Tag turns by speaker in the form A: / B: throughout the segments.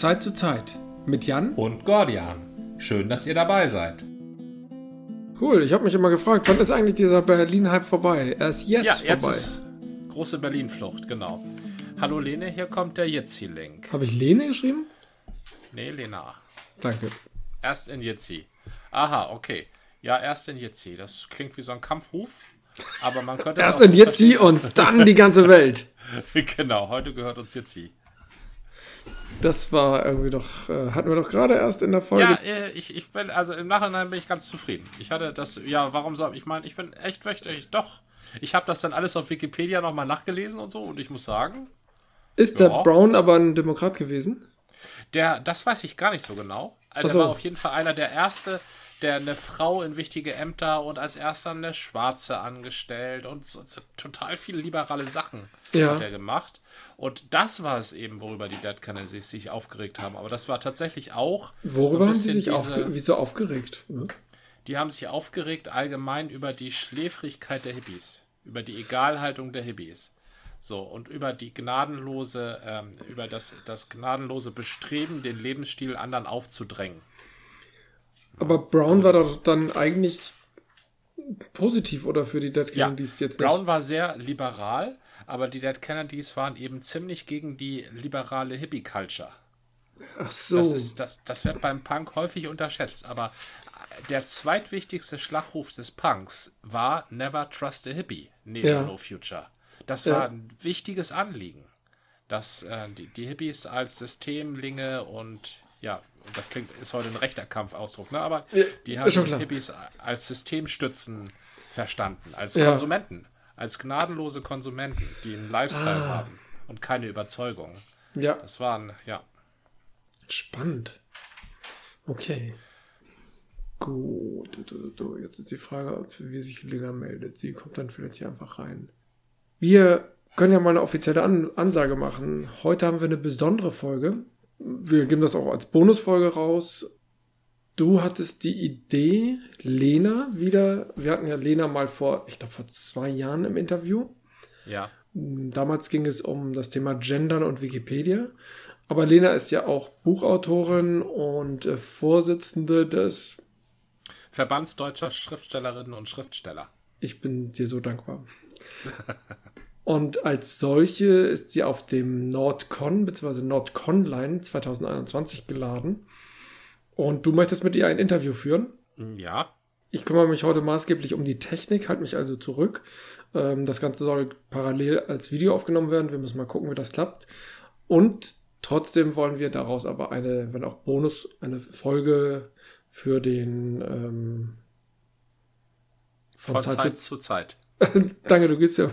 A: Zeit zu Zeit mit Jan
B: und Gordian. Schön, dass ihr dabei seid.
A: Cool, ich habe mich immer gefragt, wann ist eigentlich dieser Berlin-Hype vorbei? Er ist jetzt, ja, jetzt vorbei. Ist
B: große Berlin-Flucht, genau. Hallo Lene, hier kommt der Jitsi-Link.
A: Habe ich Lene geschrieben?
B: Nee, Lena.
A: Danke.
B: Erst in Jitsi. Aha, okay. Ja, erst in Jitsi. Das klingt wie so ein Kampfruf. Aber man könnte
A: Erst in Jitsi und dann die ganze Welt.
B: genau, heute gehört uns Jitsi.
A: Das war irgendwie doch, äh, hatten wir doch gerade erst in der Folge.
B: Ja, äh, ich, ich bin, also im Nachhinein bin ich ganz zufrieden. Ich hatte das, ja, warum soll ich meine, ich bin echt wöchentlich, doch. Ich habe das dann alles auf Wikipedia nochmal nachgelesen und so und ich muss sagen.
A: Ist ja, der Brown aber ein Demokrat gewesen?
B: Der, das weiß ich gar nicht so genau. Also so. Der war auf jeden Fall einer der erste, der eine Frau in wichtige Ämter und als erster eine Schwarze angestellt und so, so total viele liberale Sachen ja. hat er gemacht. Und das war es eben, worüber die Dead Kennedys sich aufgeregt haben. Aber das war tatsächlich auch.
A: Worüber haben sie sich aufge wieso aufgeregt?
B: Ja. Die haben sich aufgeregt allgemein über die Schläfrigkeit der Hippies, über die Egalhaltung der Hippies. So, und über die gnadenlose, ähm, über das, das gnadenlose Bestreben, den Lebensstil anderen aufzudrängen.
A: Aber Brown also, war doch dann eigentlich positiv oder für die Dead Kennedys
B: ja, jetzt nicht? Brown war sehr liberal, aber die Dead Kennedys waren eben ziemlich gegen die liberale Hippie-Culture.
A: Ach so.
B: Das, ist, das, das wird beim Punk häufig unterschätzt, aber der zweitwichtigste Schlachruf des Punks war Never Trust a Hippie, neben ja. No Future. Das war ja. ein wichtiges Anliegen, dass äh, die, die Hippies als Systemlinge und ja, das klingt, ist heute ein rechter Kampfausdruck, ne? aber ja, die haben die Hippies als Systemstützen verstanden, als ja. Konsumenten, als gnadenlose Konsumenten, die einen Lifestyle ah. haben und keine Überzeugung.
A: Ja.
B: Das waren, ja.
A: Spannend. Okay. Gut. Jetzt ist die Frage, wie sich Lena meldet. Sie kommt dann vielleicht hier einfach rein. Wir können ja mal eine offizielle An Ansage machen. Heute haben wir eine besondere Folge wir geben das auch als Bonusfolge raus. Du hattest die Idee, Lena wieder, wir hatten ja Lena mal vor, ich glaube vor zwei Jahren im Interview.
B: Ja.
A: Damals ging es um das Thema Gendern und Wikipedia. Aber Lena ist ja auch Buchautorin und äh, Vorsitzende des
B: Verbands deutscher Schriftstellerinnen und Schriftsteller.
A: Ich bin dir so dankbar. Und als solche ist sie auf dem NordCon bzw. NordConline 2021 geladen. Und du möchtest mit ihr ein Interview führen?
B: Ja.
A: Ich kümmere mich heute maßgeblich um die Technik, halte mich also zurück. Ähm, das Ganze soll parallel als Video aufgenommen werden. Wir müssen mal gucken, wie das klappt. Und trotzdem wollen wir daraus aber eine, wenn auch Bonus, eine Folge für den ähm,
B: von, von Zeit, Zeit, zu Zeit.
A: Danke, du gehst ja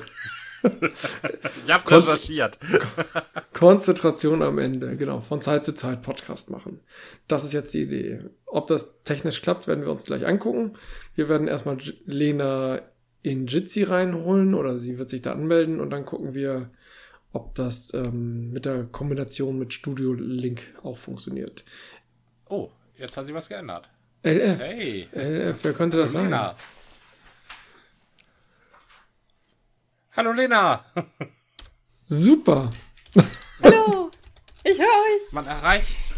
B: ich habe recherchiert.
A: Konzentration am Ende, genau. Von Zeit zu Zeit Podcast machen. Das ist jetzt die Idee. Ob das technisch klappt, werden wir uns gleich angucken. Wir werden erstmal Lena in Jitsi reinholen oder sie wird sich da anmelden und dann gucken wir, ob das ähm, mit der Kombination mit Studio Link auch funktioniert.
B: Oh, jetzt hat sich was geändert.
A: LF. Hey. LF, wer könnte das Lena. sein?
B: Hallo Lena.
A: Super.
C: Hallo. Ich höre euch.
B: Man erreicht.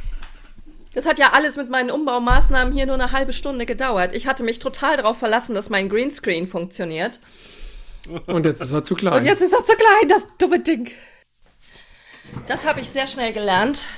C: Das hat ja alles mit meinen Umbaumaßnahmen hier nur eine halbe Stunde gedauert. Ich hatte mich total darauf verlassen, dass mein Greenscreen funktioniert.
A: Und jetzt ist er zu klein.
C: Und jetzt ist er zu klein, das dumme Ding. Das habe ich sehr schnell gelernt.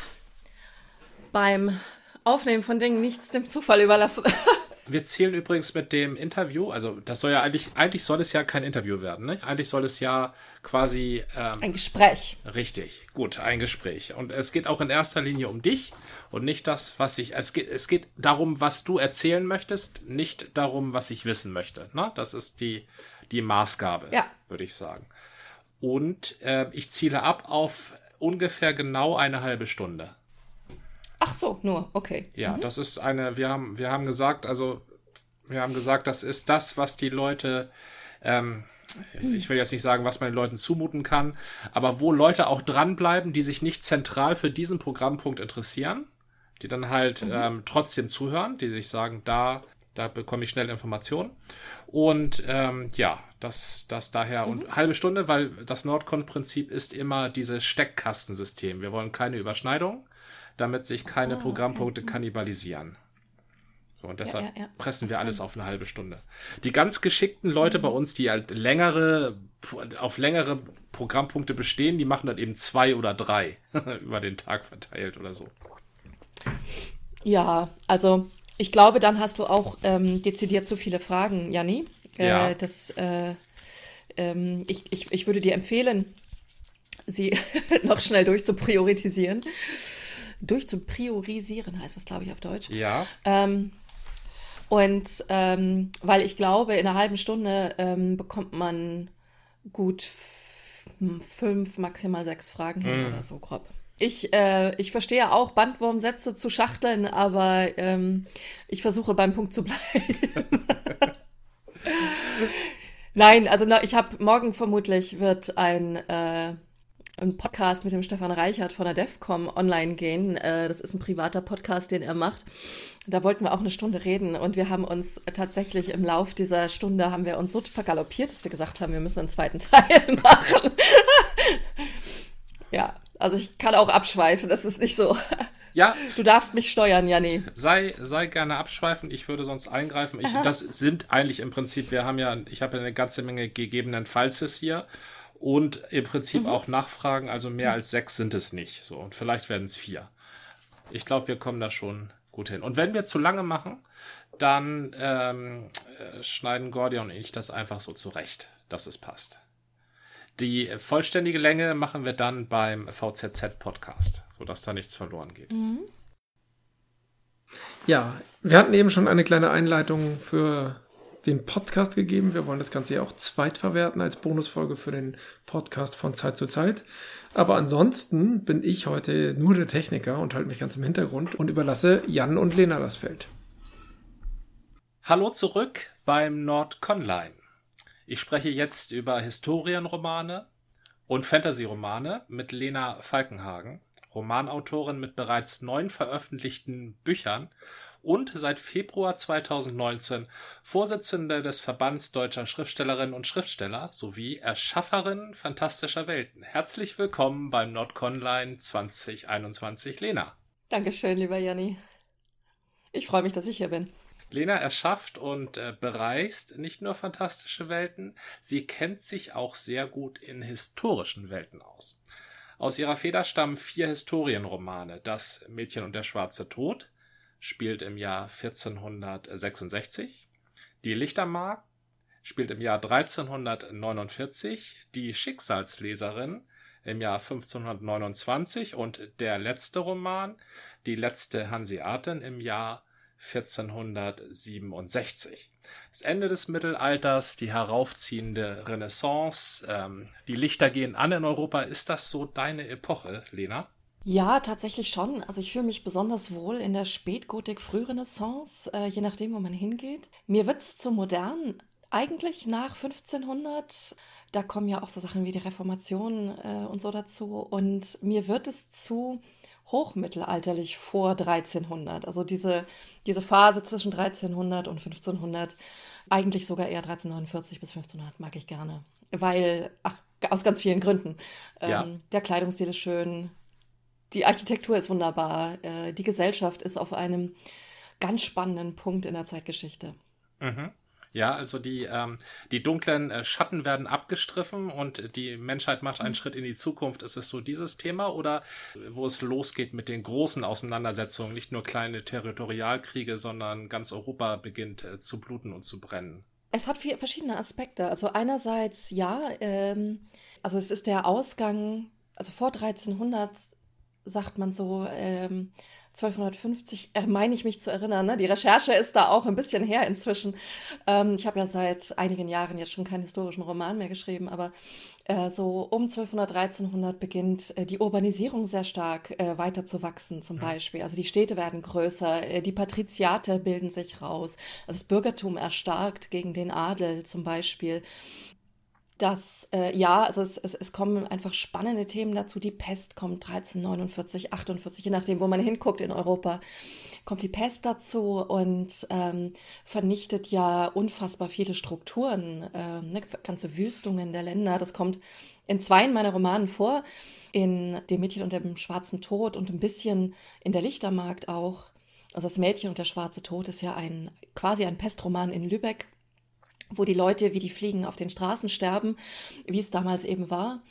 C: Beim Aufnehmen von Dingen nichts dem Zufall überlassen.
B: Wir zählen übrigens mit dem Interview, also das soll ja eigentlich, eigentlich soll es ja kein Interview werden, ne? Eigentlich soll es ja quasi.
C: Ähm, ein Gespräch.
B: Richtig, gut, ein Gespräch. Und es geht auch in erster Linie um dich und nicht das, was ich. Es geht, es geht darum, was du erzählen möchtest, nicht darum, was ich wissen möchte. Ne? Das ist die, die Maßgabe, ja. würde ich sagen. Und äh, ich ziele ab auf ungefähr genau eine halbe Stunde.
C: Ach so, nur, okay.
B: Ja, mhm. das ist eine, wir haben, wir haben gesagt, also wir haben gesagt, das ist das, was die Leute, ähm, ich will jetzt nicht sagen, was man den Leuten zumuten kann, aber wo Leute auch dranbleiben, die sich nicht zentral für diesen Programmpunkt interessieren, die dann halt mhm. ähm, trotzdem zuhören, die sich sagen, da, da bekomme ich schnell Informationen. Und ähm, ja, das, das daher mhm. und halbe Stunde, weil das Nordcon-Prinzip ist immer dieses Steckkastensystem. Wir wollen keine Überschneidung. Damit sich keine ah, Programmpunkte okay. kannibalisieren. So, und deshalb ja, ja, ja. pressen wir alles auf eine halbe Stunde. Die ganz geschickten Leute mhm. bei uns, die halt längere, auf längere Programmpunkte bestehen, die machen dann eben zwei oder drei über den Tag verteilt oder so.
C: Ja, also ich glaube, dann hast du auch ähm, dezidiert zu viele Fragen, Janni. Äh, ja. Das, äh, ähm, ich, ich, ich würde dir empfehlen, sie noch schnell durchzupriorisieren. Durchzupriorisieren heißt das, glaube ich, auf Deutsch.
B: Ja.
C: Ähm, und ähm, weil ich glaube, in einer halben Stunde ähm, bekommt man gut fünf, maximal sechs Fragen hin mm. oder so grob. Ich, äh, ich verstehe auch Bandwurmsätze zu schachteln, aber ähm, ich versuche beim Punkt zu bleiben. Nein, also ich habe morgen vermutlich wird ein äh, ein Podcast mit dem Stefan Reichert von der DEFCOM online gehen. Äh, das ist ein privater Podcast, den er macht. Da wollten wir auch eine Stunde reden und wir haben uns tatsächlich im Lauf dieser Stunde haben wir uns so vergaloppiert, dass wir gesagt haben, wir müssen einen zweiten Teil machen. ja, also ich kann auch abschweifen, das ist nicht so.
B: Ja.
C: Du darfst mich steuern, Janni.
B: Sei, sei gerne abschweifen, ich würde sonst eingreifen. Ich, das sind eigentlich im Prinzip, wir haben ja, ich habe ja eine ganze Menge gegebenen Falls hier und im Prinzip mhm. auch Nachfragen. Also mehr als sechs sind es nicht. So, und vielleicht werden es vier. Ich glaube, wir kommen da schon gut hin. Und wenn wir zu lange machen, dann ähm, äh, schneiden Gordion und ich das einfach so zurecht, dass es passt. Die vollständige Länge machen wir dann beim VZZ-Podcast, sodass da nichts verloren geht. Mhm.
A: Ja, wir hatten eben schon eine kleine Einleitung für den Podcast gegeben. Wir wollen das Ganze ja auch zweitverwerten als Bonusfolge für den Podcast von Zeit zu Zeit. Aber ansonsten bin ich heute nur der Techniker und halte mich ganz im Hintergrund und überlasse Jan und Lena das Feld.
B: Hallo zurück beim Nordconline. Ich spreche jetzt über Historienromane und Fantasy-Romane mit Lena Falkenhagen, Romanautorin mit bereits neun veröffentlichten Büchern und seit Februar 2019 Vorsitzende des Verbands deutscher Schriftstellerinnen und Schriftsteller sowie Erschafferin fantastischer Welten. Herzlich willkommen beim NordConline 2021, Lena.
C: Dankeschön, lieber Janni. Ich freue mich, dass ich hier bin.
B: Lena erschafft und äh, bereist nicht nur fantastische Welten, sie kennt sich auch sehr gut in historischen Welten aus. Aus ihrer Feder stammen vier Historienromane: Das Mädchen und der schwarze Tod, spielt im Jahr 1466. Die Lichtermark spielt im Jahr 1349. Die Schicksalsleserin im Jahr 1529 und der letzte Roman, Die letzte Hanseatin im Jahr 1467. Das Ende des Mittelalters, die heraufziehende Renaissance, ähm, die Lichter gehen an in Europa. Ist das so deine Epoche, Lena?
C: Ja, tatsächlich schon. Also ich fühle mich besonders wohl in der Spätgotik, Frührenaissance, äh, je nachdem, wo man hingeht. Mir wird's zu modern. Eigentlich nach 1500. Da kommen ja auch so Sachen wie die Reformation äh, und so dazu. Und mir wird es zu hochmittelalterlich vor 1300. Also diese, diese Phase zwischen 1300 und 1500. Eigentlich sogar eher 1349 bis 1500 mag ich gerne. Weil, ach, aus ganz vielen Gründen. Ähm, ja. Der Kleidungsstil ist schön, die Architektur ist wunderbar. Äh, die Gesellschaft ist auf einem ganz spannenden Punkt in der Zeitgeschichte.
B: Mhm. Ja, also die, ähm, die dunklen äh, Schatten werden abgestriffen und die Menschheit macht einen mhm. Schritt in die Zukunft. Ist es so dieses Thema oder wo es losgeht mit den großen Auseinandersetzungen, nicht nur kleine Territorialkriege, sondern ganz Europa beginnt äh, zu bluten und zu brennen?
C: Es hat vier verschiedene Aspekte. Also einerseits ja, ähm, also es ist der Ausgang, also vor 1300 sagt man so, ähm, 1250, äh, meine ich mich zu erinnern. Ne? Die Recherche ist da auch ein bisschen her inzwischen. Ähm, ich habe ja seit einigen Jahren jetzt schon keinen historischen Roman mehr geschrieben, aber äh, so um 1200, 1300 beginnt äh, die Urbanisierung sehr stark äh, weiter zu wachsen, zum Beispiel. Also die Städte werden größer, äh, die Patriziate bilden sich raus, also das Bürgertum erstarkt gegen den Adel zum Beispiel dass äh, ja, also es, es, es kommen einfach spannende Themen dazu. Die Pest kommt 1349, 48, je nachdem, wo man hinguckt in Europa, kommt die Pest dazu und ähm, vernichtet ja unfassbar viele Strukturen, äh, ne, ganze Wüstungen der Länder. Das kommt in zwei meiner Romanen vor. in Dem Mädchen und dem schwarzen Tod und ein bisschen in der Lichtermarkt auch. Also das Mädchen und der schwarze Tod ist ja ein quasi ein Pestroman in Lübeck, wo die Leute wie die Fliegen auf den Straßen sterben, wie es damals eben war.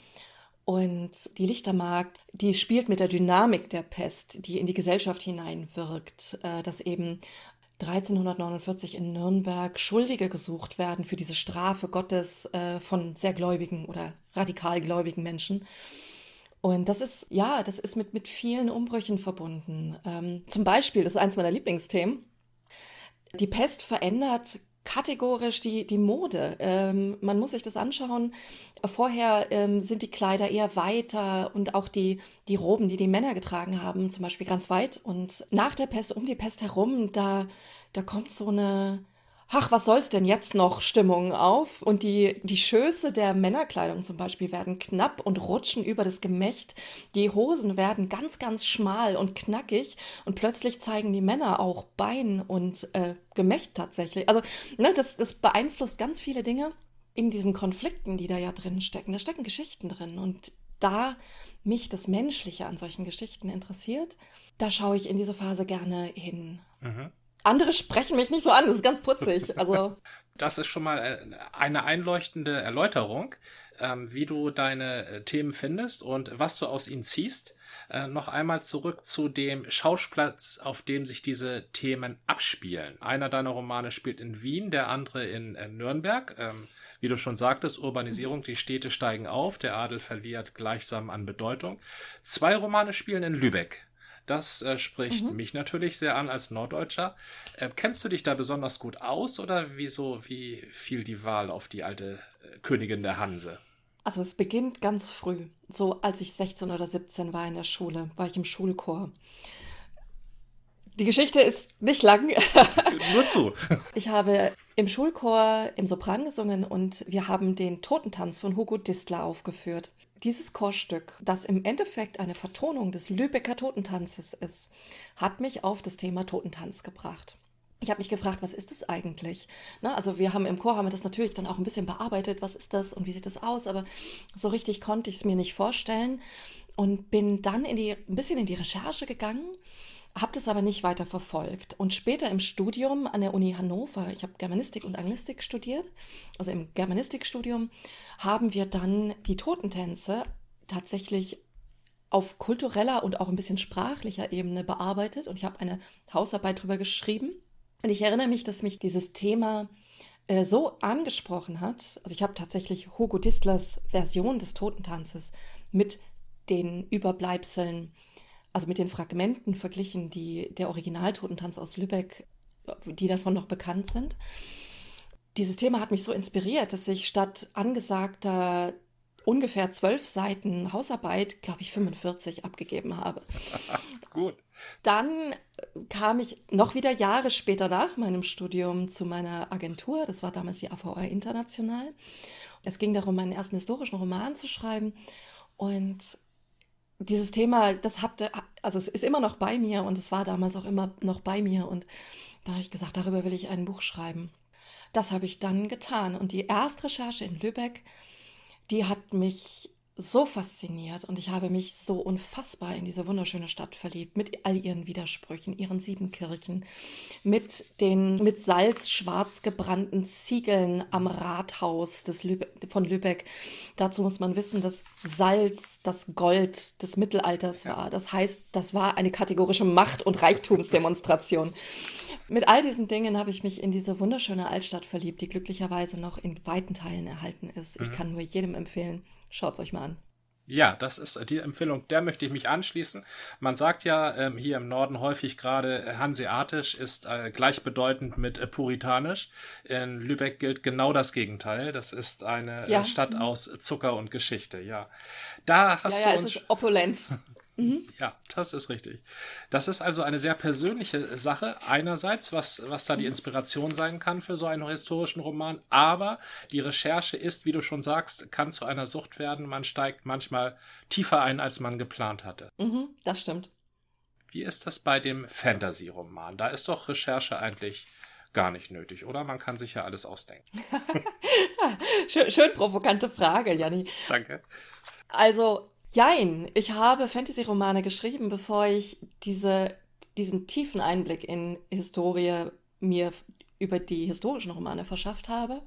C: Und die Lichtermarkt, die spielt mit der Dynamik der Pest, die in die Gesellschaft hineinwirkt, äh, dass eben 1349 in Nürnberg Schuldige gesucht werden für diese Strafe Gottes äh, von sehr gläubigen oder radikal gläubigen Menschen. Und das ist, ja, das ist mit, mit vielen Umbrüchen verbunden. Ähm, zum Beispiel, das ist eins meiner Lieblingsthemen, die Pest verändert kategorisch die, die Mode. Ähm, man muss sich das anschauen. Vorher ähm, sind die Kleider eher weiter und auch die, die Roben, die die Männer getragen haben, zum Beispiel ganz weit. Und nach der Pest, um die Pest herum, da, da kommt so eine, ach, was soll's denn jetzt noch Stimmung auf? Und die, die Schöße der Männerkleidung zum Beispiel werden knapp und rutschen über das Gemächt. Die Hosen werden ganz, ganz schmal und knackig und plötzlich zeigen die Männer auch Bein und äh, Gemächt tatsächlich. Also, ne, das, das beeinflusst ganz viele Dinge in diesen Konflikten, die da ja drin stecken. Da stecken Geschichten drin und da mich das Menschliche an solchen Geschichten interessiert, da schaue ich in diese Phase gerne hin. Mhm andere sprechen mich nicht so an, das ist ganz putzig. Also.
B: Das ist schon mal äh, eine einleuchtende Erläuterung, ähm, wie du deine äh, Themen findest und was du aus ihnen ziehst. Äh, noch einmal zurück zu dem Schausplatz, auf dem sich diese Themen abspielen. Einer deiner Romane spielt in Wien, der andere in Nürnberg. Ähm, wie du schon sagtest, Urbanisierung, die Städte steigen auf, der Adel verliert gleichsam an Bedeutung. Zwei Romane spielen in Lübeck. Das äh, spricht mhm. mich natürlich sehr an als Norddeutscher. Äh, kennst du dich da besonders gut aus oder wieso, wie fiel die Wahl auf die alte äh, Königin der Hanse?
C: Also es beginnt ganz früh. So als ich 16 oder 17 war in der Schule, war ich im Schulchor. Die Geschichte ist nicht lang.
B: Nur zu.
C: Ich habe im Schulchor im Sopran gesungen und wir haben den Totentanz von Hugo Distler aufgeführt. Dieses Chorstück, das im Endeffekt eine Vertonung des Lübecker Totentanzes ist, hat mich auf das Thema Totentanz gebracht. Ich habe mich gefragt, was ist das eigentlich? Na, also wir haben im Chor haben wir das natürlich dann auch ein bisschen bearbeitet, was ist das und wie sieht das aus, aber so richtig konnte ich es mir nicht vorstellen und bin dann die, ein bisschen in die Recherche gegangen habe das aber nicht weiter verfolgt. Und später im Studium an der Uni Hannover, ich habe Germanistik und Anglistik studiert, also im Germanistikstudium, haben wir dann die Totentänze tatsächlich auf kultureller und auch ein bisschen sprachlicher Ebene bearbeitet. Und ich habe eine Hausarbeit darüber geschrieben. Und ich erinnere mich, dass mich dieses Thema äh, so angesprochen hat. Also ich habe tatsächlich Hugo Distlers Version des Totentanzes mit den Überbleibseln also mit den Fragmenten verglichen, die der Originaltotentanz aus Lübeck, die davon noch bekannt sind. Dieses Thema hat mich so inspiriert, dass ich statt angesagter ungefähr zwölf Seiten Hausarbeit, glaube ich, 45 abgegeben habe.
B: Gut.
C: Dann kam ich noch wieder Jahre später nach meinem Studium zu meiner Agentur. Das war damals die AVR International. Es ging darum, meinen ersten historischen Roman zu schreiben. Und dieses Thema, das hatte, also es ist immer noch bei mir und es war damals auch immer noch bei mir und da habe ich gesagt, darüber will ich ein Buch schreiben. Das habe ich dann getan und die Erstrecherche in Lübeck, die hat mich so fasziniert und ich habe mich so unfassbar in diese wunderschöne Stadt verliebt, mit all ihren Widersprüchen, ihren sieben Kirchen, mit den mit Salz schwarz gebrannten Ziegeln am Rathaus des Lübe von Lübeck. Dazu muss man wissen, dass Salz das Gold des Mittelalters war. Das heißt, das war eine kategorische Macht- und Reichtumsdemonstration. Mit all diesen Dingen habe ich mich in diese wunderschöne Altstadt verliebt, die glücklicherweise noch in weiten Teilen erhalten ist. Ich mhm. kann nur jedem empfehlen, Schaut es euch mal an.
B: Ja, das ist die Empfehlung, der möchte ich mich anschließen. Man sagt ja ähm, hier im Norden häufig gerade, äh, hanseatisch ist äh, gleichbedeutend mit äh, puritanisch. In Lübeck gilt genau das Gegenteil. Das ist eine äh, ja. Stadt aus Zucker und Geschichte, ja. Da hast
C: ja, ja,
B: du uns.
C: Es ist opulent.
B: Mhm. Ja, das ist richtig. Das ist also eine sehr persönliche Sache. Einerseits, was, was da die Inspiration sein kann für so einen historischen Roman, aber die Recherche ist, wie du schon sagst, kann zu einer Sucht werden. Man steigt manchmal tiefer ein, als man geplant hatte.
C: Mhm, das stimmt.
B: Wie ist das bei dem Fantasy-Roman? Da ist doch Recherche eigentlich gar nicht nötig, oder? Man kann sich ja alles ausdenken.
C: schön, schön provokante Frage, Janni.
B: Danke.
C: Also Jein, ich habe Fantasy-Romane geschrieben, bevor ich diese, diesen tiefen Einblick in Historie mir über die historischen Romane verschafft habe.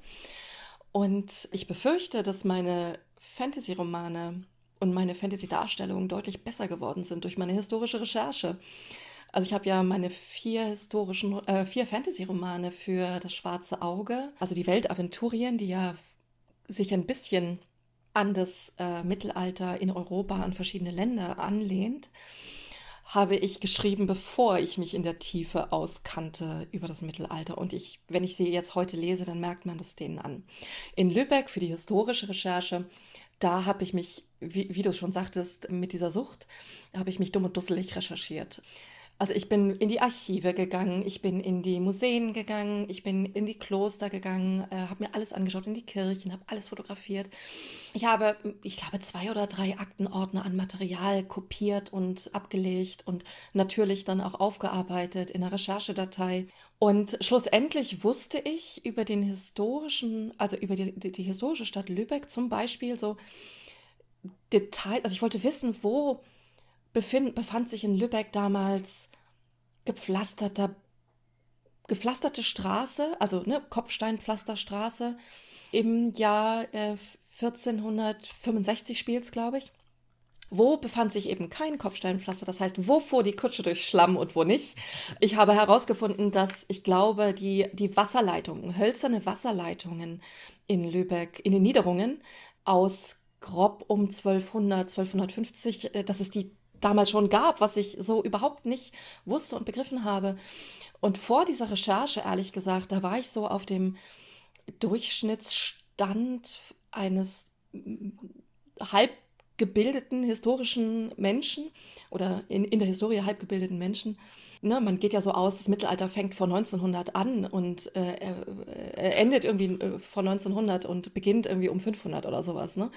C: Und ich befürchte, dass meine Fantasy-Romane und meine Fantasy-Darstellungen deutlich besser geworden sind durch meine historische Recherche. Also ich habe ja meine vier historischen, äh, vier Fantasy-Romane für das Schwarze Auge, also die Weltaventurien, die ja sich ein bisschen an das äh, Mittelalter in Europa, an verschiedene Länder anlehnt, habe ich geschrieben, bevor ich mich in der Tiefe auskannte über das Mittelalter. Und ich, wenn ich sie jetzt heute lese, dann merkt man das denen an. In Lübeck für die historische Recherche, da habe ich mich, wie, wie du schon sagtest, mit dieser Sucht, habe ich mich dumm und dusselig recherchiert. Also ich bin in die Archive gegangen, ich bin in die Museen gegangen, ich bin in die Kloster gegangen, äh, habe mir alles angeschaut, in die Kirchen, habe alles fotografiert. Ich habe, ich glaube, zwei oder drei Aktenordner an Material kopiert und abgelegt und natürlich dann auch aufgearbeitet in einer Recherchedatei. Und schlussendlich wusste ich über den historischen, also über die, die, die historische Stadt Lübeck zum Beispiel so Details, also ich wollte wissen, wo befind, befand sich in Lübeck damals gepflasterter, gepflasterte Straße, also ne, Kopfsteinpflasterstraße. Im Jahr äh, 1465 spielt glaube ich. Wo befand sich eben kein Kopfsteinpflaster? Das heißt, wo fuhr die Kutsche durch Schlamm und wo nicht? Ich habe herausgefunden, dass ich glaube, die, die Wasserleitungen, hölzerne Wasserleitungen in Lübeck, in den Niederungen aus grob um 1200, 1250, äh, dass es die damals schon gab, was ich so überhaupt nicht wusste und begriffen habe. Und vor dieser Recherche, ehrlich gesagt, da war ich so auf dem Durchschnittsstand eines halb gebildeten historischen Menschen oder in, in der Historie halb gebildeten Menschen ne, man geht ja so aus, das Mittelalter fängt vor 1900 an und äh, äh, endet irgendwie äh, vor 1900 und beginnt irgendwie um 500 oder sowas. Ne?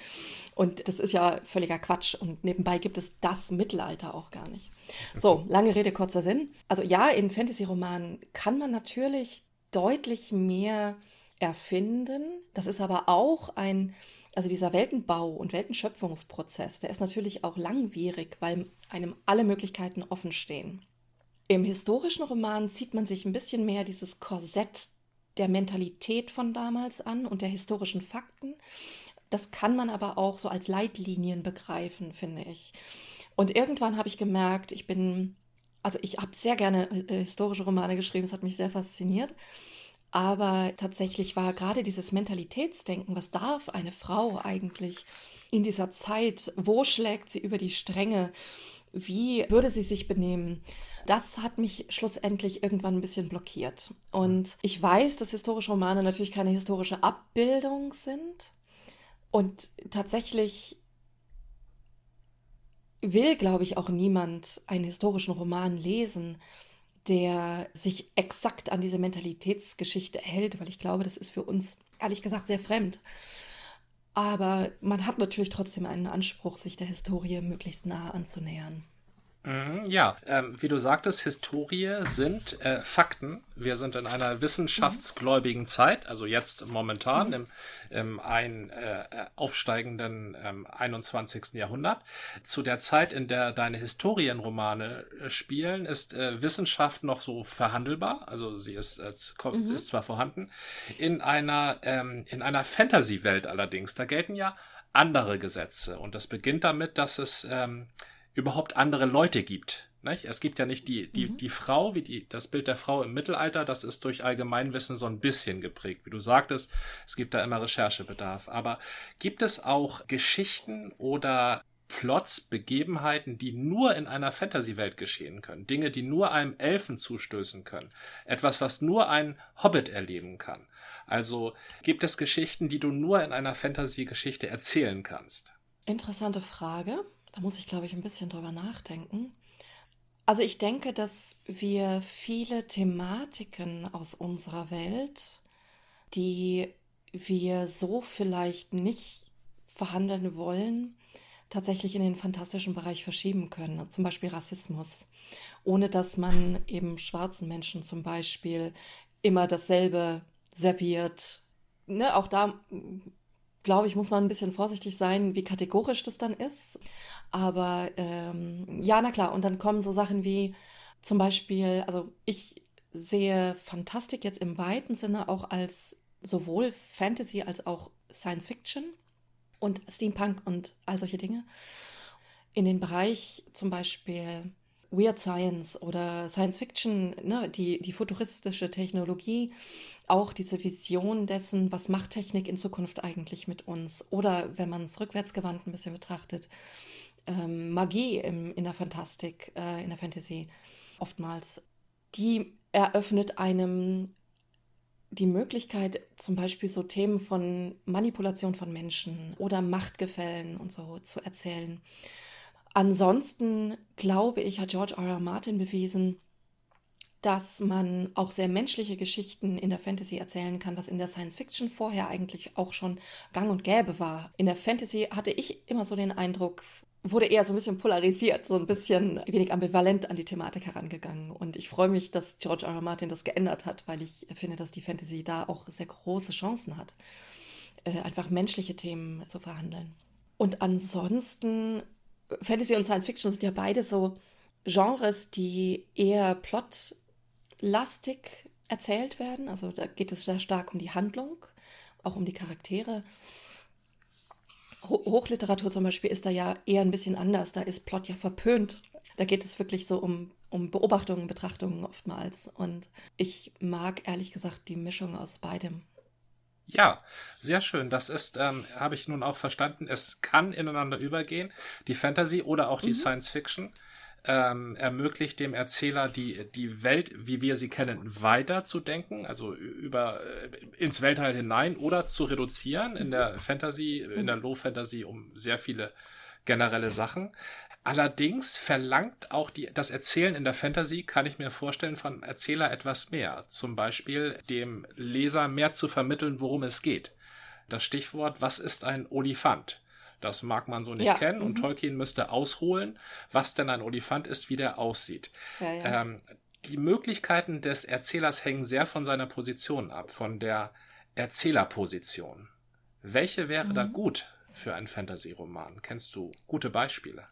C: Und das ist ja völliger Quatsch. Und nebenbei gibt es das Mittelalter auch gar nicht. So, lange Rede, kurzer Sinn. Also ja, in Fantasy-Romanen kann man natürlich deutlich mehr erfinden. Das ist aber auch ein, also dieser Weltenbau und Weltenschöpfungsprozess, der ist natürlich auch langwierig, weil einem alle Möglichkeiten offen stehen. Im historischen Roman zieht man sich ein bisschen mehr dieses Korsett der Mentalität von damals an und der historischen Fakten. Das kann man aber auch so als Leitlinien begreifen, finde ich. Und irgendwann habe ich gemerkt, ich bin, also ich habe sehr gerne äh, historische Romane geschrieben, es hat mich sehr fasziniert. Aber tatsächlich war gerade dieses Mentalitätsdenken, was darf eine Frau eigentlich in dieser Zeit, wo schlägt sie über die Stränge, wie würde sie sich benehmen? Das hat mich schlussendlich irgendwann ein bisschen blockiert. Und ich weiß, dass historische Romane natürlich keine historische Abbildung sind. Und tatsächlich will, glaube ich, auch niemand einen historischen Roman lesen, der sich exakt an diese Mentalitätsgeschichte hält, weil ich glaube, das ist für uns ehrlich gesagt sehr fremd. Aber man hat natürlich trotzdem einen Anspruch, sich der Historie möglichst nahe anzunähern.
B: Mhm, ja, ähm, wie du sagtest, Historie sind äh, Fakten. Wir sind in einer wissenschaftsgläubigen Zeit, also jetzt momentan mhm. im, im ein äh, aufsteigenden ähm, 21. Jahrhundert. Zu der Zeit, in der deine Historienromane äh, spielen, ist äh, Wissenschaft noch so verhandelbar. Also sie ist, äh, kommt, mhm. ist zwar vorhanden. In einer, ähm, in einer Fantasy-Welt allerdings, da gelten ja andere Gesetze. Und das beginnt damit, dass es ähm, überhaupt andere Leute gibt. Nicht? Es gibt ja nicht die, die, mhm. die Frau, wie die, das Bild der Frau im Mittelalter, das ist durch Allgemeinwissen so ein bisschen geprägt. Wie du sagtest, es gibt da immer Recherchebedarf. Aber gibt es auch Geschichten oder Plots, Begebenheiten, die nur in einer Fantasy-Welt geschehen können. Dinge, die nur einem Elfen zustößen können. Etwas, was nur ein Hobbit erleben kann. Also gibt es Geschichten, die du nur in einer Fantasy-Geschichte erzählen kannst?
C: Interessante Frage. Da muss ich, glaube ich, ein bisschen drüber nachdenken. Also ich denke, dass wir viele Thematiken aus unserer Welt, die wir so vielleicht nicht verhandeln wollen, tatsächlich in den fantastischen Bereich verschieben können. Zum Beispiel Rassismus. Ohne dass man eben schwarzen Menschen zum Beispiel immer dasselbe serviert. Ne, auch da glaube ich, muss man ein bisschen vorsichtig sein, wie kategorisch das dann ist. Aber ähm, ja, na klar. Und dann kommen so Sachen wie zum Beispiel, also ich sehe Fantastik jetzt im weiten Sinne auch als sowohl Fantasy als auch Science Fiction und Steampunk und all solche Dinge. In den Bereich zum Beispiel Weird Science oder Science Fiction, ne, die, die futuristische Technologie, auch diese Vision dessen, was macht Technik in Zukunft eigentlich mit uns? Oder wenn man es rückwärtsgewandt ein bisschen betrachtet, ähm, Magie im, in der Fantastik, äh, in der Fantasy oftmals, die eröffnet einem die Möglichkeit, zum Beispiel so Themen von Manipulation von Menschen oder Machtgefällen und so zu erzählen. Ansonsten glaube ich, hat George R. R. Martin bewiesen, dass man auch sehr menschliche Geschichten in der Fantasy erzählen kann, was in der Science Fiction vorher eigentlich auch schon gang und gäbe war. In der Fantasy hatte ich immer so den Eindruck, wurde eher so ein bisschen polarisiert, so ein bisschen wenig ambivalent an die Thematik herangegangen. Und ich freue mich, dass George R. R. Martin das geändert hat, weil ich finde, dass die Fantasy da auch sehr große Chancen hat, äh, einfach menschliche Themen zu verhandeln. Und ansonsten, Fantasy und Science Fiction sind ja beide so Genres, die eher plotlastig erzählt werden. Also da geht es sehr stark um die Handlung, auch um die Charaktere. Hochliteratur zum Beispiel ist da ja eher ein bisschen anders. Da ist Plot ja verpönt. Da geht es wirklich so um, um Beobachtungen, Betrachtungen oftmals. Und ich mag ehrlich gesagt die Mischung aus beidem.
B: Ja, sehr schön. Das ist, ähm, habe ich nun auch verstanden. Es kann ineinander übergehen, die Fantasy oder auch die mhm. Science Fiction ähm, ermöglicht dem Erzähler die, die Welt, wie wir sie kennen, weiterzudenken, also über äh, ins Weltall hinein oder zu reduzieren in der Fantasy, in der Low Fantasy um sehr viele generelle Sachen. Allerdings verlangt auch die, das Erzählen in der Fantasy, kann ich mir vorstellen, vom Erzähler etwas mehr. Zum Beispiel dem Leser mehr zu vermitteln, worum es geht. Das Stichwort, was ist ein Olifant? Das mag man so nicht ja. kennen. Und mhm. Tolkien müsste ausholen, was denn ein Olifant ist, wie der aussieht. Ja, ja. Ähm, die Möglichkeiten des Erzählers hängen sehr von seiner Position ab, von der Erzählerposition. Welche wäre mhm. da gut für einen Fantasy-Roman? Kennst du gute Beispiele?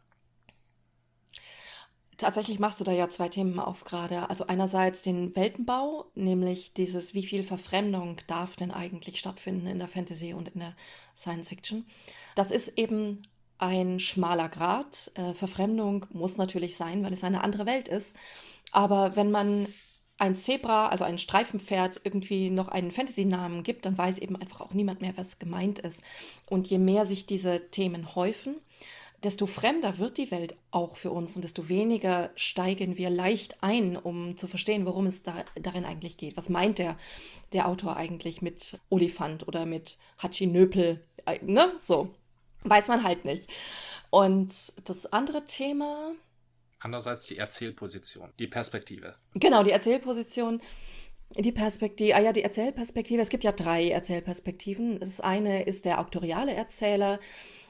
C: Tatsächlich machst du da ja zwei Themen auf gerade. Also einerseits den Weltenbau, nämlich dieses, wie viel Verfremdung darf denn eigentlich stattfinden in der Fantasy und in der Science Fiction. Das ist eben ein schmaler Grad. Äh, Verfremdung muss natürlich sein, weil es eine andere Welt ist. Aber wenn man ein Zebra, also ein Streifenpferd, irgendwie noch einen Fantasy-Namen gibt, dann weiß eben einfach auch niemand mehr, was gemeint ist. Und je mehr sich diese Themen häufen, desto fremder wird die Welt auch für uns und desto weniger steigen wir leicht ein, um zu verstehen, worum es da, darin eigentlich geht. Was meint der, der Autor eigentlich mit Olifant oder mit Hachinöpel? Äh, ne? So. Weiß man halt nicht. Und das andere Thema.
B: Andererseits die Erzählposition, die Perspektive.
C: Genau, die Erzählposition. Die Perspektive, ah ja, die Erzählperspektive. Es gibt ja drei Erzählperspektiven. Das eine ist der auktoriale Erzähler,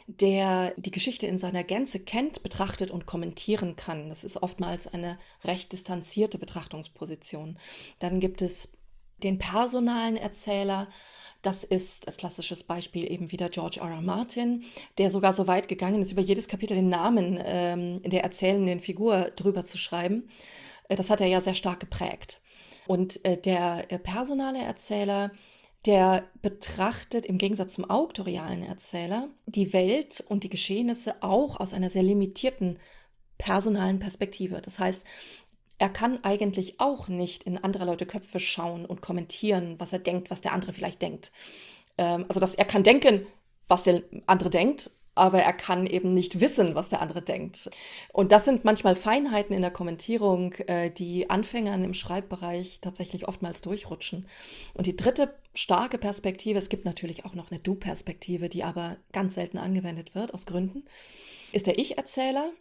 C: der die Geschichte in seiner Gänze kennt, betrachtet und kommentieren kann. Das ist oftmals eine recht distanzierte Betrachtungsposition. Dann gibt es den personalen Erzähler, das ist als klassisches Beispiel eben wieder George R. R. Martin, der sogar so weit gegangen ist, über jedes Kapitel den Namen ähm, der erzählenden Figur drüber zu schreiben. Äh, das hat er ja sehr stark geprägt. Und äh, der äh, personale Erzähler der betrachtet im Gegensatz zum auktorialen Erzähler die Welt und die Geschehnisse auch aus einer sehr limitierten personalen Perspektive. Das heißt, er kann eigentlich auch nicht in andere Leute Köpfe schauen und kommentieren, was er denkt, was der andere vielleicht denkt. Ähm, also, dass er kann denken, was der andere denkt, aber er kann eben nicht wissen, was der andere denkt. Und das sind manchmal Feinheiten in der Kommentierung, äh, die Anfängern im Schreibbereich tatsächlich oftmals durchrutschen. Und die dritte starke Perspektive, es gibt natürlich auch noch eine Du-Perspektive, die aber ganz selten angewendet wird, aus Gründen, ist der Ich-Erzähler.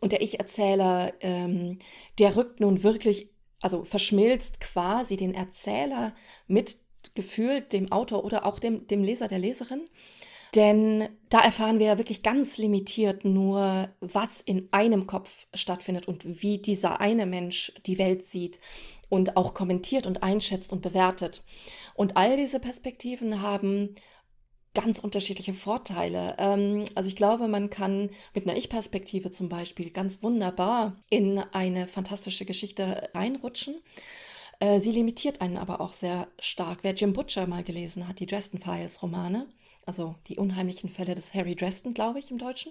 C: Und der Ich-Erzähler, ähm, der rückt nun wirklich, also verschmilzt quasi den Erzähler mit gefühlt dem Autor oder auch dem, dem Leser, der Leserin. Denn da erfahren wir ja wirklich ganz limitiert nur, was in einem Kopf stattfindet und wie dieser eine Mensch die Welt sieht und auch kommentiert und einschätzt und bewertet. Und all diese Perspektiven haben ganz unterschiedliche Vorteile. Ähm, also ich glaube, man kann mit einer Ich-Perspektive zum Beispiel ganz wunderbar in eine fantastische Geschichte reinrutschen. Äh, sie limitiert einen aber auch sehr stark. Wer Jim Butcher mal gelesen hat, die Dresden Files Romane, also die unheimlichen Fälle des Harry Dresden, glaube ich, im Deutschen,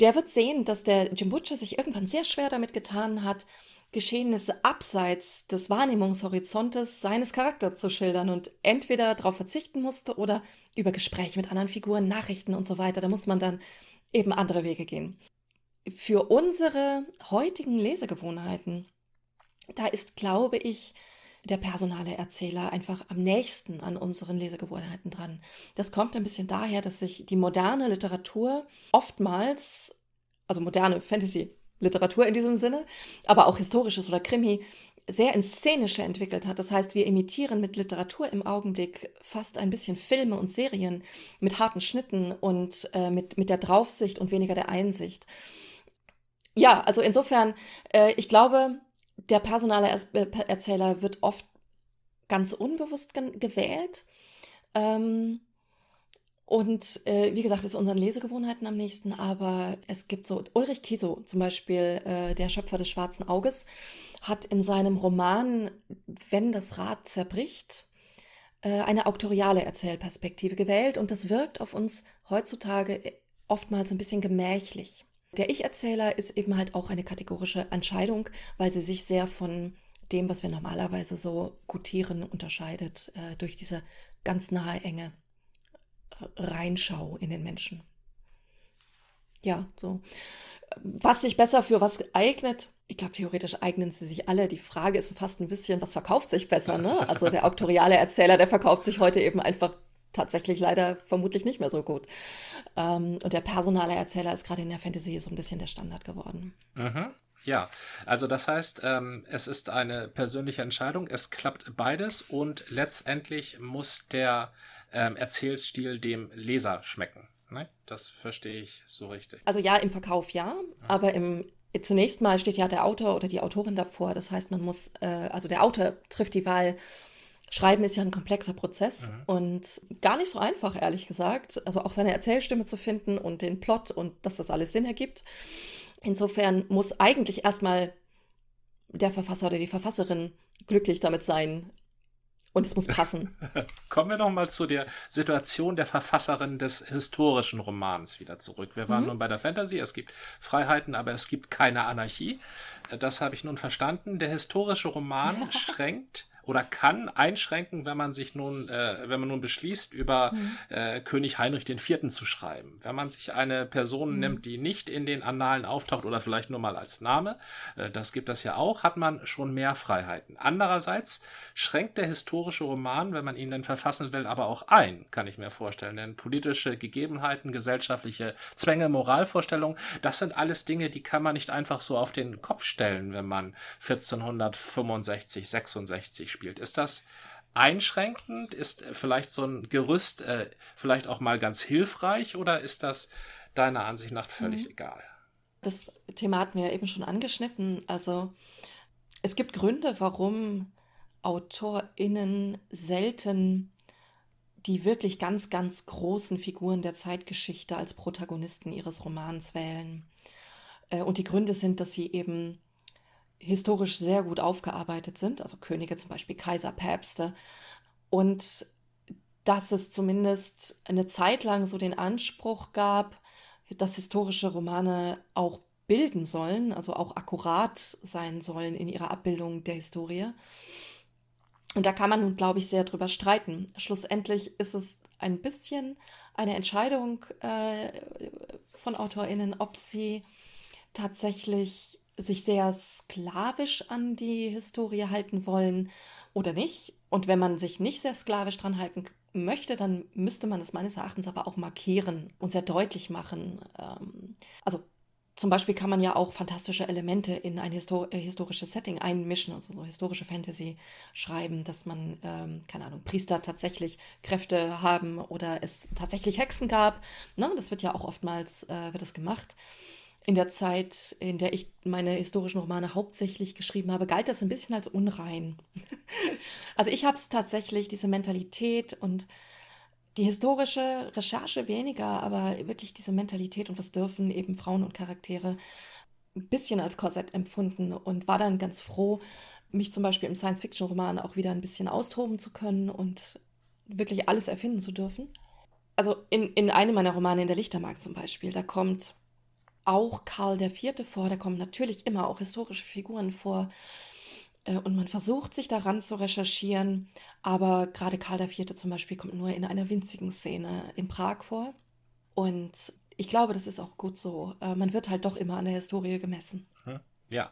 C: der wird sehen, dass der Jim Butcher sich irgendwann sehr schwer damit getan hat, Geschehnisse abseits des Wahrnehmungshorizontes seines Charakters zu schildern und entweder darauf verzichten musste oder über Gespräche mit anderen Figuren, Nachrichten und so weiter. Da muss man dann eben andere Wege gehen. Für unsere heutigen Lesegewohnheiten, da ist, glaube ich, der personale Erzähler einfach am nächsten an unseren Lesegewohnheiten dran. Das kommt ein bisschen daher, dass sich die moderne Literatur oftmals, also moderne Fantasy Literatur in diesem Sinne, aber auch historisches oder Krimi, sehr ins Szenische entwickelt hat. Das heißt, wir imitieren mit Literatur im Augenblick fast ein bisschen Filme und Serien mit harten Schnitten und äh, mit, mit der Draufsicht und weniger der Einsicht. Ja, also insofern, äh, ich glaube, der personale er Erzähler wird oft ganz unbewusst gewählt. Ähm, und äh, wie gesagt, ist unseren Lesegewohnheiten am nächsten, aber es gibt so, Ulrich Kiso zum Beispiel, äh, der Schöpfer des Schwarzen Auges, hat in seinem Roman Wenn das Rad zerbricht, äh, eine auktoriale Erzählperspektive gewählt und das wirkt auf uns heutzutage oftmals ein bisschen gemächlich. Der Ich-Erzähler ist eben halt auch eine kategorische Entscheidung, weil sie sich sehr von dem, was wir normalerweise so gutieren, unterscheidet, äh, durch diese ganz nahe Enge Reinschau in den Menschen. Ja, so. Was sich besser für was eignet, ich glaube, theoretisch eignen sie sich alle. Die Frage ist fast ein bisschen, was verkauft sich besser, ne? Also der auktoriale Erzähler, der verkauft sich heute eben einfach tatsächlich leider vermutlich nicht mehr so gut. Ähm, und der personale Erzähler ist gerade in der Fantasy so ein bisschen der Standard geworden.
B: Mhm. Ja, also das heißt, ähm, es ist eine persönliche Entscheidung, es klappt beides und letztendlich muss der ähm, Erzählstil dem Leser schmecken. Ne? Das verstehe ich so richtig.
C: Also ja, im Verkauf ja, ja. aber im zunächst mal steht ja der Autor oder die Autorin davor. Das heißt, man muss, äh, also der Autor trifft die Wahl. Schreiben ist ja ein komplexer Prozess mhm. und gar nicht so einfach, ehrlich gesagt. Also auch seine Erzählstimme zu finden und den Plot und dass das alles Sinn ergibt. Insofern muss eigentlich erstmal der Verfasser oder die Verfasserin glücklich damit sein, und es muss passen.
B: Kommen wir noch mal zu der Situation der Verfasserin des historischen Romans wieder zurück. Wir waren mhm. nun bei der Fantasy, es gibt Freiheiten, aber es gibt keine Anarchie. Das habe ich nun verstanden. Der historische Roman schränkt oder kann einschränken, wenn man sich nun, äh, wenn man nun beschließt, über mhm. äh, König Heinrich IV. zu schreiben. Wenn man sich eine Person mhm. nimmt, die nicht in den Annalen auftaucht oder vielleicht nur mal als Name, äh, das gibt es ja auch, hat man schon mehr Freiheiten. Andererseits schränkt der historische Roman, wenn man ihn denn verfassen will, aber auch ein, kann ich mir vorstellen. Denn politische Gegebenheiten, gesellschaftliche Zwänge, Moralvorstellungen, das sind alles Dinge, die kann man nicht einfach so auf den Kopf stellen, wenn man 1465, 66 spielt. Ist das einschränkend? Ist vielleicht so ein Gerüst äh, vielleicht auch mal ganz hilfreich oder ist das deiner Ansicht nach völlig mhm. egal?
C: Das Thema hatten wir ja eben schon angeschnitten. Also es gibt Gründe, warum AutorInnen selten die wirklich ganz, ganz großen Figuren der Zeitgeschichte als Protagonisten ihres Romans wählen. Äh, und die Gründe sind, dass sie eben historisch sehr gut aufgearbeitet sind, also Könige zum Beispiel, Kaiser, Päpste. Und dass es zumindest eine Zeit lang so den Anspruch gab, dass historische Romane auch bilden sollen, also auch akkurat sein sollen in ihrer Abbildung der Historie. Und da kann man nun, glaube ich, sehr drüber streiten. Schlussendlich ist es ein bisschen eine Entscheidung äh, von AutorInnen, ob sie tatsächlich sich sehr sklavisch an die Historie halten wollen oder nicht. Und wenn man sich nicht sehr sklavisch dran halten möchte, dann müsste man es meines Erachtens aber auch markieren und sehr deutlich machen. Ähm, also zum Beispiel kann man ja auch fantastische Elemente in ein äh, historisches Setting einmischen, also so historische Fantasy schreiben, dass man, ähm, keine Ahnung, Priester tatsächlich Kräfte haben oder es tatsächlich Hexen gab. Ne? Das wird ja auch oftmals, äh, wird das gemacht in der Zeit, in der ich meine historischen Romane hauptsächlich geschrieben habe, galt das ein bisschen als unrein. also ich habe es tatsächlich, diese Mentalität und die historische Recherche weniger, aber wirklich diese Mentalität und was dürfen eben Frauen und Charaktere ein bisschen als Korsett empfunden und war dann ganz froh, mich zum Beispiel im Science-Fiction-Roman auch wieder ein bisschen austoben zu können und wirklich alles erfinden zu dürfen. Also in, in einem meiner Romane, in der Lichtermark zum Beispiel, da kommt auch Karl IV. vor, da kommen natürlich immer auch historische Figuren vor. Äh, und man versucht sich daran zu recherchieren, aber gerade Karl IV. zum Beispiel kommt nur in einer winzigen Szene in Prag vor. Und ich glaube, das ist auch gut so. Äh, man wird halt doch immer an der Historie gemessen.
B: Hm. Ja,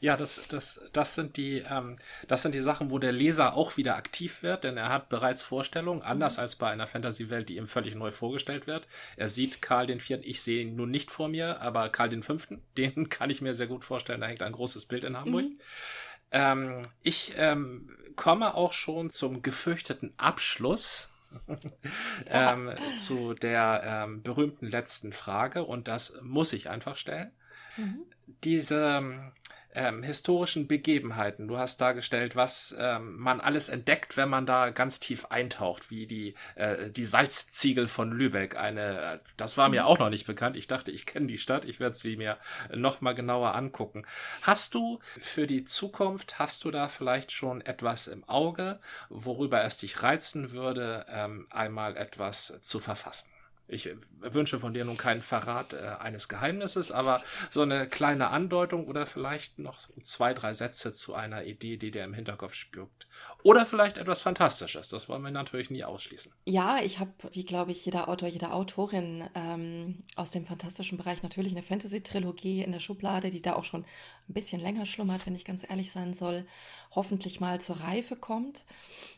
B: ja, das, das, das, sind die, ähm, das sind die Sachen, wo der Leser auch wieder aktiv wird, denn er hat bereits Vorstellungen, anders mhm. als bei einer Fantasy-Welt, die ihm völlig neu vorgestellt wird. Er sieht Karl den Vierten, ich sehe ihn nun nicht vor mir, aber Karl den Fünften, den kann ich mir sehr gut vorstellen, da hängt ein großes Bild in Hamburg. Mhm. Ähm, ich ähm, komme auch schon zum gefürchteten Abschluss. ähm, zu der ähm, berühmten letzten Frage und das muss ich einfach stellen. Mhm. Diese ähm, historischen Begebenheiten. Du hast dargestellt, was ähm, man alles entdeckt, wenn man da ganz tief eintaucht, wie die, äh, die Salzziegel von Lübeck. Eine, äh, das war mir mhm. auch noch nicht bekannt. Ich dachte, ich kenne die Stadt. Ich werde sie mir noch mal genauer angucken. Hast du für die Zukunft, hast du da vielleicht schon etwas im Auge, worüber es dich reizen würde, ähm, einmal etwas zu verfassen? Ich wünsche von dir nun keinen Verrat äh, eines Geheimnisses, aber so eine kleine Andeutung oder vielleicht noch so zwei, drei Sätze zu einer Idee, die dir im Hinterkopf spürgt. Oder vielleicht etwas Fantastisches. Das wollen wir natürlich nie ausschließen.
C: Ja, ich habe, wie glaube ich, jeder Autor, jede Autorin ähm, aus dem fantastischen Bereich natürlich eine Fantasy-Trilogie in der Schublade, die da auch schon ein bisschen länger schlummert, wenn ich ganz ehrlich sein soll, hoffentlich mal zur Reife kommt.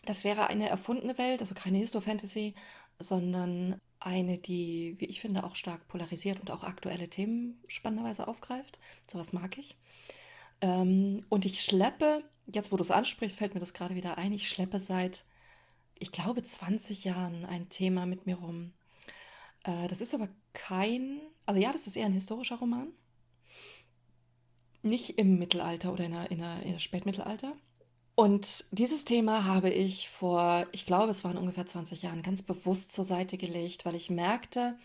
C: Das wäre eine erfundene Welt, also keine Histo-Fantasy, sondern eine, die, wie ich finde, auch stark polarisiert und auch aktuelle Themen spannenderweise aufgreift. Sowas mag ich. Ähm, und ich schleppe, jetzt wo du es ansprichst, fällt mir das gerade wieder ein, ich schleppe seit, ich glaube, 20 Jahren ein Thema mit mir rum. Äh, das ist aber kein, also ja, das ist eher ein historischer Roman. Nicht im Mittelalter oder in der, in der, in der Spätmittelalter. Und dieses Thema habe ich vor, ich glaube, es waren ungefähr 20 Jahren, ganz bewusst zur Seite gelegt, weil ich merkte,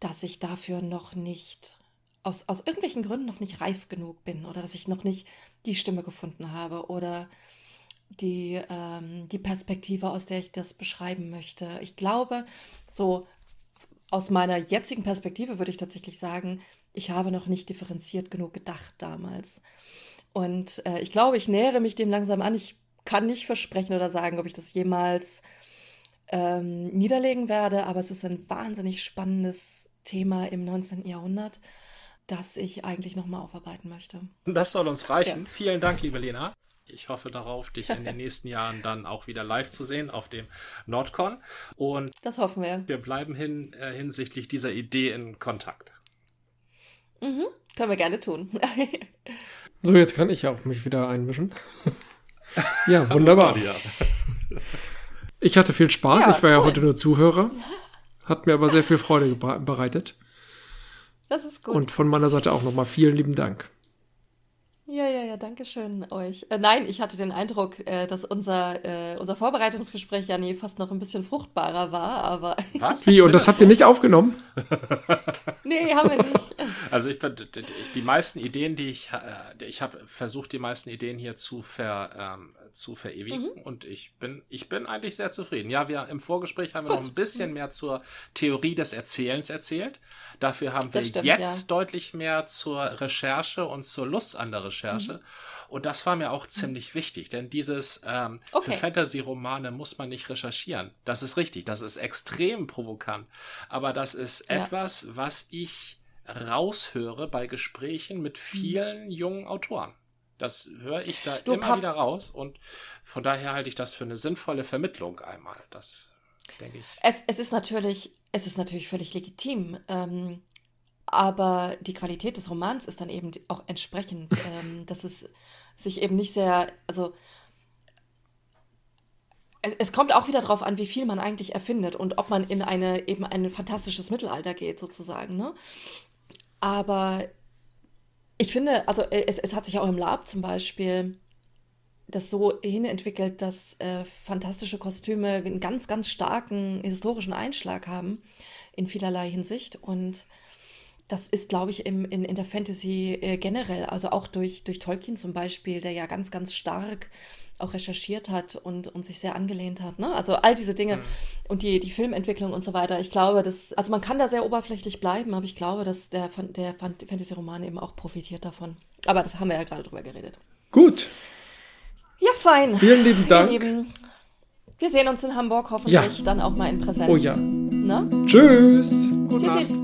C: dass ich dafür noch nicht, aus, aus irgendwelchen Gründen noch nicht reif genug bin oder dass ich noch nicht die Stimme gefunden habe oder die, ähm, die Perspektive, aus der ich das beschreiben möchte. Ich glaube, so aus meiner jetzigen Perspektive würde ich tatsächlich sagen, ich habe noch nicht differenziert genug gedacht damals. Und äh, ich glaube, ich nähere mich dem langsam an. Ich kann nicht versprechen oder sagen, ob ich das jemals ähm, niederlegen werde, aber es ist ein wahnsinnig spannendes Thema im 19. Jahrhundert, das ich eigentlich nochmal aufarbeiten möchte.
B: Das soll uns reichen. Ja. Vielen Dank, liebe Lena. Ich hoffe darauf, dich in den nächsten Jahren dann auch wieder live zu sehen auf dem Nordcon. Und
C: das hoffen wir.
B: Wir bleiben hin, äh, hinsichtlich dieser Idee in Kontakt.
C: Mhm, können wir gerne tun.
A: So, jetzt kann ich ja auch mich wieder einmischen. ja, wunderbar. Ich hatte viel Spaß. Ja, ich war cool. ja heute nur Zuhörer. Hat mir aber sehr viel Freude bereitet.
C: Das ist gut.
A: Und von meiner Seite auch nochmal vielen lieben Dank.
C: Ja, ja, ja, danke schön euch. Äh, nein, ich hatte den Eindruck, äh, dass unser, äh, unser Vorbereitungsgespräch ja nee, fast noch ein bisschen fruchtbarer war, aber.
A: Was? Wie? Und das habt ihr nicht aufgenommen?
C: nee, haben wir nicht.
B: Also ich die meisten Ideen, die ich, äh, ich habe versucht, die meisten Ideen hier zu ver, ähm, zu verewigen. Mhm. Und ich bin, ich bin eigentlich sehr zufrieden. Ja, wir im Vorgespräch haben wir Gut. noch ein bisschen mehr zur Theorie des Erzählens erzählt. Dafür haben wir stimmt, jetzt ja. deutlich mehr zur Recherche und zur Lust an der Recherche. Mhm. Und das war mir auch ziemlich wichtig, denn dieses ähm, okay. für Fantasy-Romane muss man nicht recherchieren. Das ist richtig, das ist extrem provokant. Aber das ist ja. etwas, was ich raushöre bei Gesprächen mit mhm. vielen mhm. jungen Autoren. Das höre ich da du immer wieder raus und von daher halte ich das für eine sinnvolle Vermittlung einmal. Das denke ich.
C: Es, es ist natürlich, es ist natürlich völlig legitim. Ähm, aber die Qualität des Romans ist dann eben auch entsprechend, ähm, dass es sich eben nicht sehr, also es, kommt auch wieder darauf an, wie viel man eigentlich erfindet und ob man in eine eben ein fantastisches Mittelalter geht sozusagen. Ne? Aber ich finde, also äh, es, es hat sich auch im Lab zum Beispiel das so hinentwickelt, dass äh, fantastische Kostüme einen ganz, ganz starken historischen Einschlag haben in vielerlei Hinsicht. Und das ist, glaube ich, im, in, in der Fantasy äh, generell, also auch durch, durch Tolkien zum Beispiel, der ja ganz, ganz stark auch recherchiert hat und, und sich sehr angelehnt hat. Ne? Also all diese Dinge mhm. und die, die Filmentwicklung und so weiter. Ich glaube, dass, also man kann da sehr oberflächlich bleiben, aber ich glaube, dass der, der Fantasy-Roman eben auch profitiert davon. Aber das haben wir ja gerade drüber geredet.
A: Gut.
C: Ja, fein.
A: Vielen lieben Dank.
C: Lieben, wir sehen uns in Hamburg hoffentlich ja. dann auch mal in Präsenz.
A: Oh ja. Na? Tschüss.
B: Gute Tschüssi.